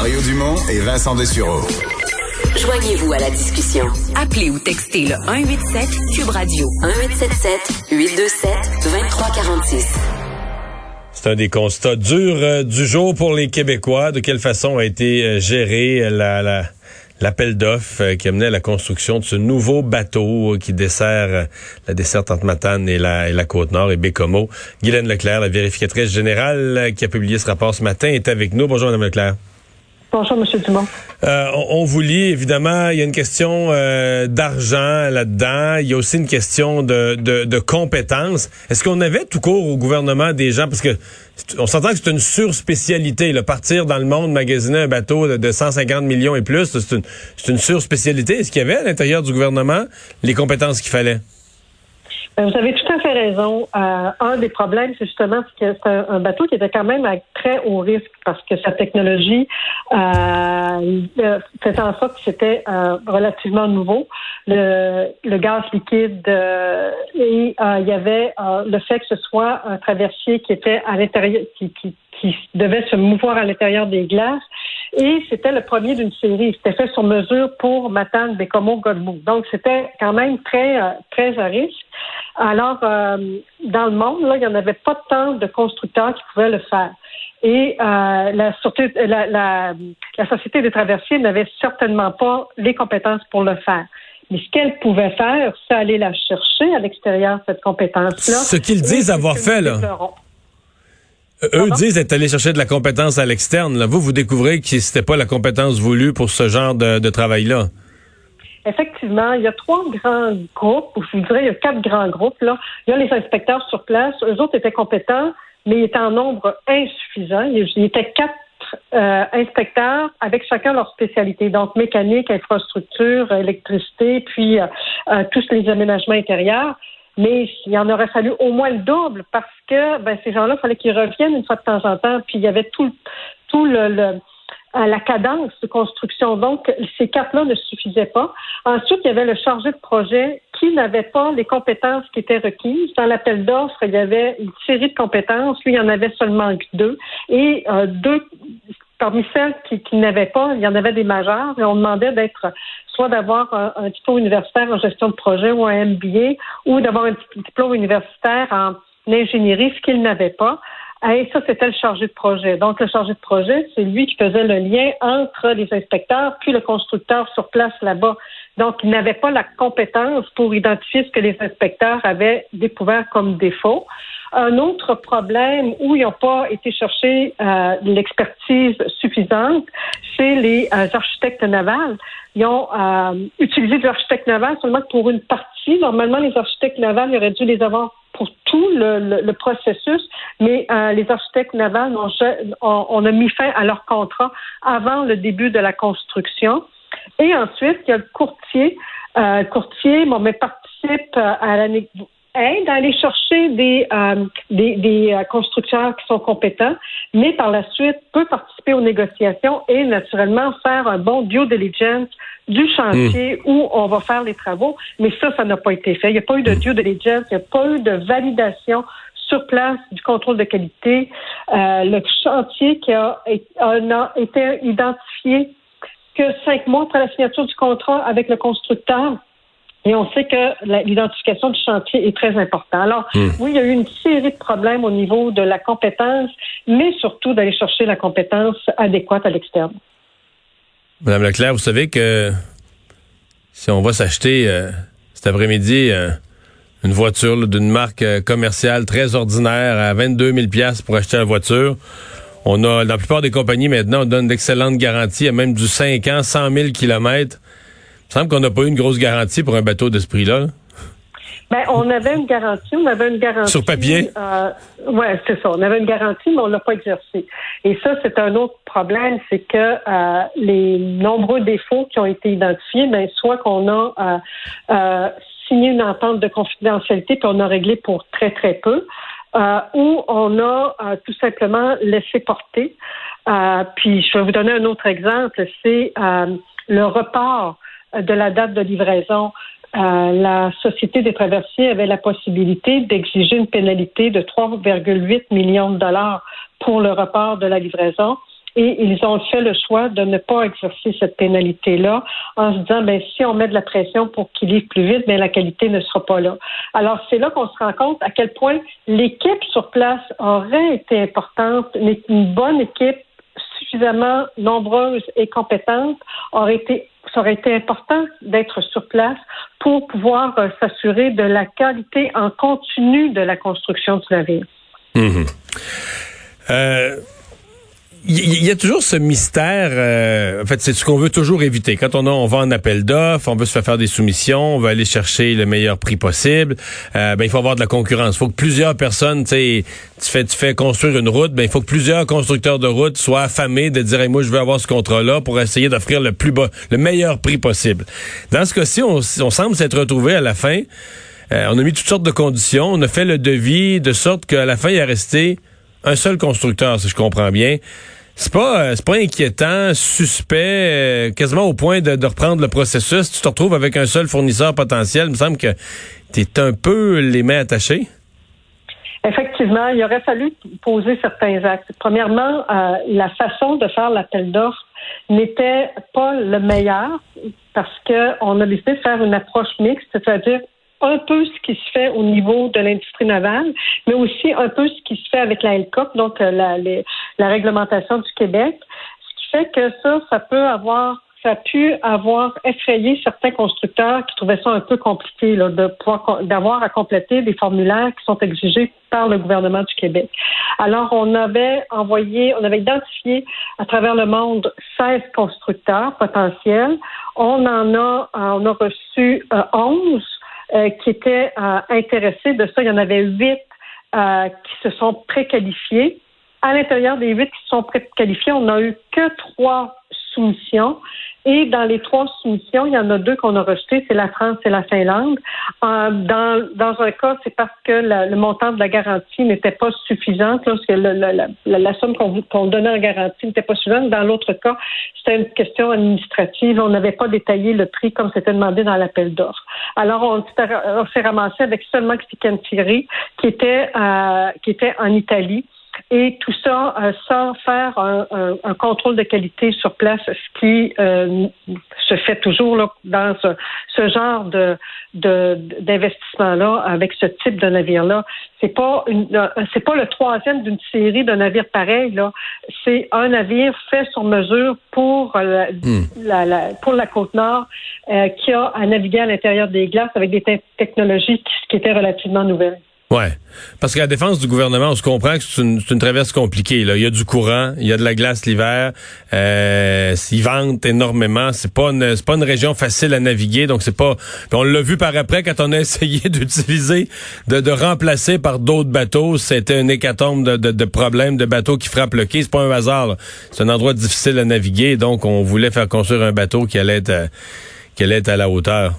Mario Dumont et Vincent Dessureau. Joignez-vous à la discussion. Appelez ou textez le 187 Cube Radio 1877 827 2346. C'est un des constats durs euh, du jour pour les Québécois. De quelle façon a été euh, gérée la, la l'appel d'offres euh, qui amenait à la construction de ce nouveau bateau qui dessert la desserte entre Matane et la, et la Côte-Nord et Bécomo. Guylaine Leclerc, la vérificatrice générale qui a publié ce rapport ce matin, est avec nous. Bonjour, Mme Leclerc. Bonjour, M. Dumont. Euh, on, vous lit, évidemment, il y a une question euh, d'argent là-dedans. Il y a aussi une question de, de, compétences. Est-ce qu'on avait tout court au gouvernement des gens, parce que on s'entend que c'est une surspécialité, le partir dans le monde, magasiner un bateau de, de 150 millions et plus, c'est une, une surspécialité. Est-ce qu'il y avait à l'intérieur du gouvernement les compétences qu'il fallait? Ben, vous avez tout à fait raison. Euh, un des problèmes, c'est justement que c'est un, bateau qui était quand même à très haut risque parce que sa technologie euh, faisait en sorte que c'était euh, relativement nouveau. Le, le gaz liquide euh, et euh, il y avait le fait que ce soit un traversier qui était à l'intérieur, qui, qui, qui devait se mouvoir à l'intérieur des glaces. Et c'était le premier d'une série. C'était fait sur mesure pour Matane, Bécomo, Godbout. Donc, c'était quand même très, très à risque. Alors, euh, dans le monde, là, il n'y en avait pas tant de constructeurs qui pouvaient le faire. Et euh, la, la, la, la, Société des traversiers n'avait certainement pas les compétences pour le faire. Mais ce qu'elle pouvait faire, c'est aller la chercher à l'extérieur, cette compétence-là. Ce qu'ils disent avoir fait, là. Eux disent être allés chercher de la compétence à l'externe. Vous, vous découvrez que c'était pas la compétence voulue pour ce genre de, de travail-là. Effectivement, il y a trois grands groupes, ou je vous dirais, il y a quatre grands groupes. Là. Il y a les inspecteurs sur place. Eux autres étaient compétents, mais ils étaient en nombre insuffisant. Il était quatre euh, inspecteurs avec chacun leur spécialité, donc mécanique, infrastructure, électricité, puis euh, euh, tous les aménagements intérieurs. Mais il en aurait fallu au moins le double parce que ben, ces gens-là, il fallait qu'ils reviennent une fois de temps en temps. Puis il y avait tout, tout le à la cadence de construction. Donc, ces quatre-là ne suffisaient pas. Ensuite, il y avait le chargé de projet qui n'avait pas les compétences qui étaient requises. Dans l'appel d'offres, il y avait une série de compétences. Lui, il y en avait seulement deux. Et euh, deux, parmi celles qui, n'avaient pas, il y en avait des majeurs. Et on demandait d'être soit d'avoir un, un, diplôme universitaire en gestion de projet ou un MBA, ou d'avoir un diplôme universitaire en ingénierie, ce qu'il n'avait pas. Et ça, c'était le chargé de projet. Donc, le chargé de projet, c'est lui qui faisait le lien entre les inspecteurs puis le constructeur sur place là-bas. Donc, il n'avait pas la compétence pour identifier ce que les inspecteurs avaient découvert comme défaut. Un autre problème où ils n'ont pas été chercher euh, l'expertise suffisante, c'est les euh, architectes navals. Ils ont euh, utilisé des architectes navals seulement pour une partie. Normalement, les architectes navals, ils auraient dû les avoir pour tout le, processus, mais euh, les architectes navals, ont, on, a mis fin à leur contrat avant le début de la construction. Et ensuite, il y a le courtier. Euh, courtier, bon, mais participe euh, à la aide à aller chercher des, euh, des, des euh, constructeurs qui sont compétents, mais par la suite peut participer aux négociations et naturellement faire un bon due diligence du chantier hmm. où on va faire les travaux. Mais ça, ça n'a pas été fait. Il n'y a pas eu de due diligence, il n'y a pas eu de validation sur place du contrôle de qualité. Euh, le chantier qui a, a été identifié que cinq mois après la signature du contrat avec le constructeur, et on sait que l'identification du chantier est très importante. Alors, hmm. oui, il y a eu une série de problèmes au niveau de la compétence, mais surtout d'aller chercher la compétence adéquate à l'externe. Madame Leclerc, vous savez que si on va s'acheter euh, cet après-midi euh, une voiture d'une marque euh, commerciale très ordinaire à 22 000 pour acheter la voiture, on a, dans la plupart des compagnies maintenant, on donne d'excellentes garanties, à même du 5 ans, 100 000 kilomètres. Il semble qu'on n'a pas eu une grosse garantie pour un bateau de ce prix-là. Ben, on avait une garantie, on avait une garantie. Sur papier? Euh, oui, c'est ça. On avait une garantie, mais on ne l'a pas exercée. Et ça, c'est un autre problème, c'est que euh, les nombreux défauts qui ont été identifiés, ben, soit qu'on a euh, euh signé une entente de confidentialité, puis on a réglé pour très, très peu, euh, ou on a tout simplement laissé porter. puis je vais vous donner un autre exemple, c'est le report de la date de livraison. Euh, la Société des traversiers avait la possibilité d'exiger une pénalité de 3,8 millions de dollars pour le report de la livraison. et ils ont fait le choix de ne pas exercer cette pénalité-là en se disant, ben, si on met de la pression pour qu'il livre plus vite, ben, la qualité ne sera pas là. Alors, c'est là qu'on se rend compte à quel point l'équipe sur place aurait été importante, une bonne équipe suffisamment nombreuse et compétente aurait été ça aurait été important d'être sur place pour pouvoir euh, s'assurer de la qualité en continu de la construction du navire. Mmh. Euh, il y, a toujours ce mystère. Euh, en fait, c'est ce qu'on veut toujours éviter. Quand on, a, on va en appel d'offres, on veut se faire faire des soumissions, on veut aller chercher le meilleur prix possible. Euh, ben, il faut avoir de la concurrence. Il faut que plusieurs personnes, tu sais, tu fais, tu fais construire une route, ben, il faut que plusieurs constructeurs de routes soient affamés de dire, moi, je veux avoir ce contrat-là pour essayer d'offrir le plus bas, le meilleur prix possible. Dans ce cas-ci, on, on semble s'être retrouvé à la fin. Euh, on a mis toutes sortes de conditions. On a fait le devis de sorte qu'à la fin, il a resté un seul constructeur, si je comprends bien. C'est pas, euh, pas inquiétant, suspect, euh, quasiment au point de, reprendre le processus. Tu te retrouves avec un seul fournisseur potentiel. Il me semble que tu es un peu les mains attachées. Effectivement, il aurait fallu poser certains actes. Premièrement, euh, la façon de faire l'appel d'offres n'était pas le meilleur parce qu'on a décidé de faire une approche mixte, c'est-à-dire un peu ce qui se fait au niveau de l'industrie navale, mais aussi un peu ce qui se fait avec la LCOP, donc euh, la, la réglementation du Québec, ce qui fait que ça, ça peut avoir ça a pu avoir effrayé certains constructeurs qui trouvaient ça un peu compliqué là, de pouvoir d'avoir à compléter des formulaires qui sont exigés par le gouvernement du Québec. Alors, on avait envoyé, on avait identifié à travers le monde 16 constructeurs potentiels. On en a, on a reçu 11 euh, euh, qui étaient euh, intéressés de ça. Il y en avait huit euh, qui se sont préqualifiés. À l'intérieur des huit qui se sont préqualifiés, on n'a eu que trois soumissions. Et dans les trois soumissions, il y en a deux qu'on a rejetées, c'est la France et la Finlande. Euh, dans, dans un cas, c'est parce que le montant de la garantie n'était pas suffisant, parce que la, somme qu'on donnait en garantie n'était pas suffisante. Dans l'autre cas, c'était une question administrative. On n'avait pas détaillé le prix comme c'était demandé dans l'appel d'offres. Alors, on, s'est ramassé avec seulement Thierry, qui était, euh, qui était en Italie et tout ça euh, sans faire un, contrôle de qualité sur place, ce qui euh, se fait toujours là, dans ce, genre de, d'investissement là avec ce type de navire là. C'est pas une, euh, c'est pas le troisième d'une série de navires pareils là. C'est un navire fait sur mesure pour hmm. la, pour la côte nord qui a à naviguer à l'intérieur des glaces avec des technologies qui étaient relativement nouvelles. Ouais, parce qu'à la défense du gouvernement, on se comprend que c'est une, une, traverse compliquée. Là. Il y a du courant, il y a de la glace l'hiver, euh, ils vendent énormément. C'est pas une, c'est pas une région facile à naviguer, donc c'est pas. on l'a vu par après quand on a essayé d'utiliser, de, de, remplacer par d'autres bateaux. C'était un hécatombe de, de, de, problèmes de bateaux qui frappent le quai. C'est pas un hasard. C'est un endroit difficile à naviguer, donc on voulait faire construire un bateau qui allait être, qui allait être à la hauteur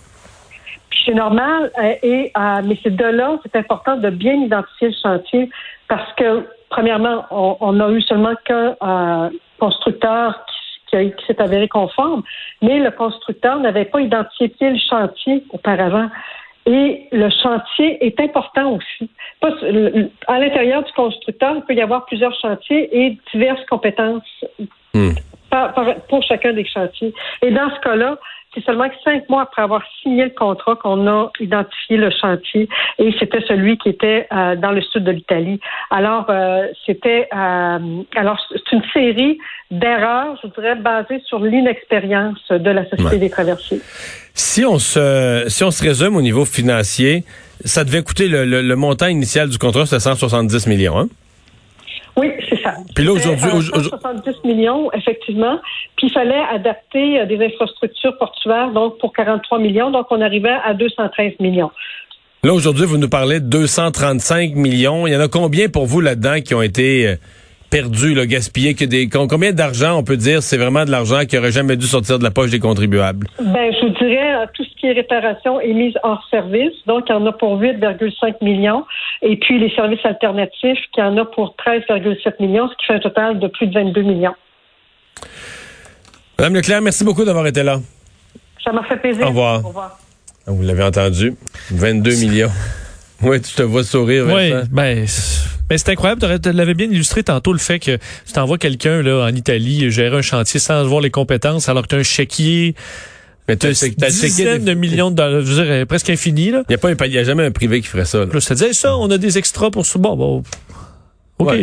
c'est normal. Euh, et, euh, mais c'est de là, c'est important de bien identifier le chantier parce que, premièrement, on, a eu seulement qu'un euh, constructeur qui, qui s'est avéré conforme, mais le constructeur n'avait pas identifié le chantier auparavant. Et le chantier est important aussi. à l'intérieur du constructeur, il peut y avoir plusieurs chantiers et diverses compétences hmm. pour chacun des chantiers. Et dans ce cas-là, c'est seulement cinq mois après avoir signé le contrat qu'on a identifié le chantier et c'était celui qui était euh, dans le sud de l'Italie. Alors, euh, c'était euh, alors c'est une série d'erreurs, je dirais, basées sur l'inexpérience de la Société des traversiers. Si on se si on se résume au niveau financier, ça devait coûter le, le, montant initial du contrat, c'était 170 millions, hein? Oui, c'est ça. Puis là, aujourd'hui. 70 millions, effectivement. Puis il fallait adapter euh, des infrastructures portuaires, donc pour 43 millions. Donc on arrivait à 213 millions. Là, aujourd'hui, vous nous parlez de 235 millions. Il y en a combien pour vous là-dedans qui ont été euh, perdu, là, gaspillé, que des combien d'argent on peut dire c'est vraiment de l'argent qui aurait jamais dû sortir de la poche des contribuables? Ben, je vous dirais euh, tout ce qui est réparation est mise hors service, donc il y en a pour 8,5 millions, et puis les services alternatifs qui en a pour 13,7 millions, ce qui fait un total de plus de 22 millions. Madame Leclerc, merci beaucoup d'avoir été là. Ça m'a fait plaisir. Au revoir. Au revoir. Vous l'avez entendu, 22 millions. Oui, tu te vois sourire. Oui, ben Mais c'est incroyable, tu l'avais bien illustré tantôt le fait que tu t'envoies quelqu'un là en Italie gérer un chantier sans voir les compétences alors que tu as un chéquier mais tu as dizaines de millions de dollars, je veux dire, presque infini. Il n'y a, pas a jamais un privé qui ferait ça. Là. ça disait ça, on a des extras pour ce bon, bon OK.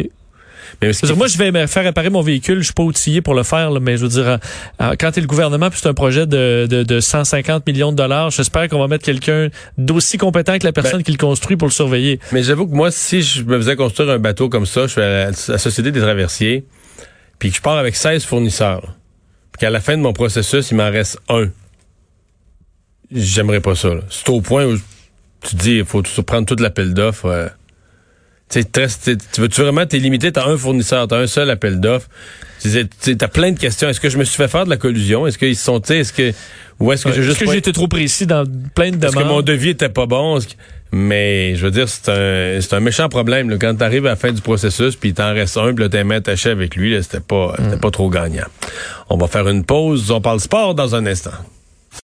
Mais moi, je vais me faire réparer mon véhicule. Je suis pas outillé pour le faire, mais je veux dire, euh, euh, quand tu es le gouvernement, puis c'est un projet de, de, de, 150 millions de dollars, j'espère qu'on va mettre quelqu'un d'aussi compétent que la personne ben, qui le construit pour le surveiller. Mais j'avoue que moi, si je me faisais construire un bateau comme ça, je suis à la Société des traversiers, puis que je pars avec 16 fournisseurs, puis qu'à la fin de mon processus, il m'en reste un. J'aimerais pas ça. C'est au point où tu dis, il faut prendre toute l'appel d'offres. Tu veux-tu vraiment t'es limité, t'as un fournisseur, t'as un seul appel d'offres. T'as plein de questions. Est-ce que je me suis fait faire de la collusion? Est-ce qu'ils sont, est-ce que, ou est-ce que j'ai juste. Est-ce que j'ai été trop précis dans plein de demandes? Est-ce que mon devis était pas bon? Mais, je veux dire, c'est un, c'est un méchant problème, là. Quand t'arrives à la fin du processus, puis t'en restes un, puis là, t'es attaché avec lui, c'était pas, c'était pas trop gagnant. On va faire une pause. On parle sport dans un instant.